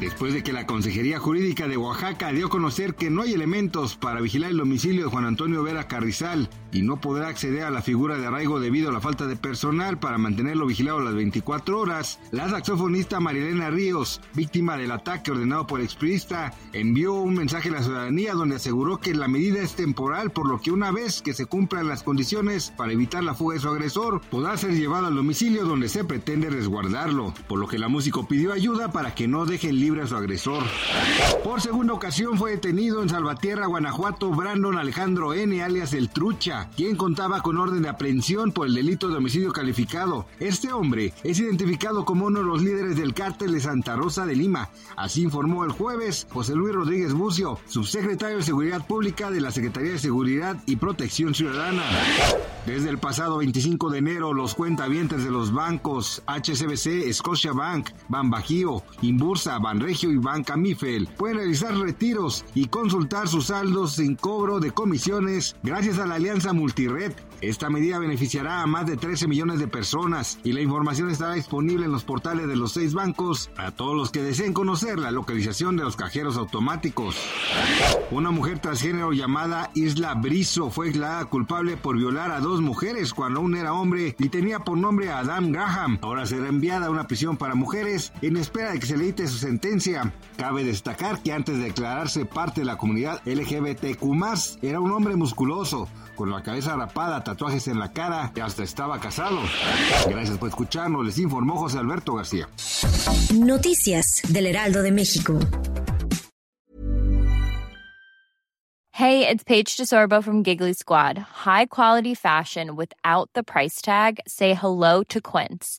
Después de que la Consejería Jurídica de Oaxaca dio a conocer que no hay elementos para vigilar el domicilio de Juan Antonio Vera Carrizal y no podrá acceder a la figura de arraigo debido a la falta de personal para mantenerlo vigilado las 24 horas, la saxofonista Marilena Ríos, víctima del ataque ordenado por el expriista, envió un mensaje a la ciudadanía donde aseguró que la medida es temporal, por lo que una vez que se cumplan las condiciones para evitar la fuga de su agresor, podrá ser llevado al domicilio donde se pretende resguardarlo, por lo que la músico pidió ayuda para que no dejen libre a su agresor. Por segunda ocasión fue detenido en Salvatierra, Guanajuato, Brandon Alejandro N., alias El Trucha, quien contaba con orden de aprehensión por el delito de homicidio calificado. Este hombre es identificado como uno de los líderes del cártel de Santa Rosa de Lima. Así informó el jueves José Luis Rodríguez Bucio, subsecretario de Seguridad Pública de la Secretaría de Seguridad y Protección Ciudadana. Desde el pasado 25 de enero, los cuentavientes de los bancos HSBC, Scotiabank, Banbajío, Inbursa, Banregio y Banca Mifel pueden realizar retiros y consultar sus saldos sin cobro de comisiones gracias a la alianza Multired. Esta medida beneficiará a más de 13 millones de personas y la información estará disponible en los portales de los seis bancos para todos los que deseen conocer la localización de los cajeros automáticos. Una mujer transgénero llamada Isla Brizo fue declarada culpable por violar a dos mujeres cuando aún era hombre y tenía por nombre a Adam Graham. Ahora será enviada a una prisión para mujeres en espera de que se le dicte su sentencia. Cabe destacar que antes de declararse parte de la comunidad LGBTQ+, era un hombre musculoso, con la cabeza rapada, tatuajes en la cara y hasta estaba casado. Gracias por escucharnos, les informó José Alberto García. Noticias del Heraldo de México. Hey, it's Paige DeSorbo from Giggly Squad. High quality fashion without the price tag. Say hello to Quince.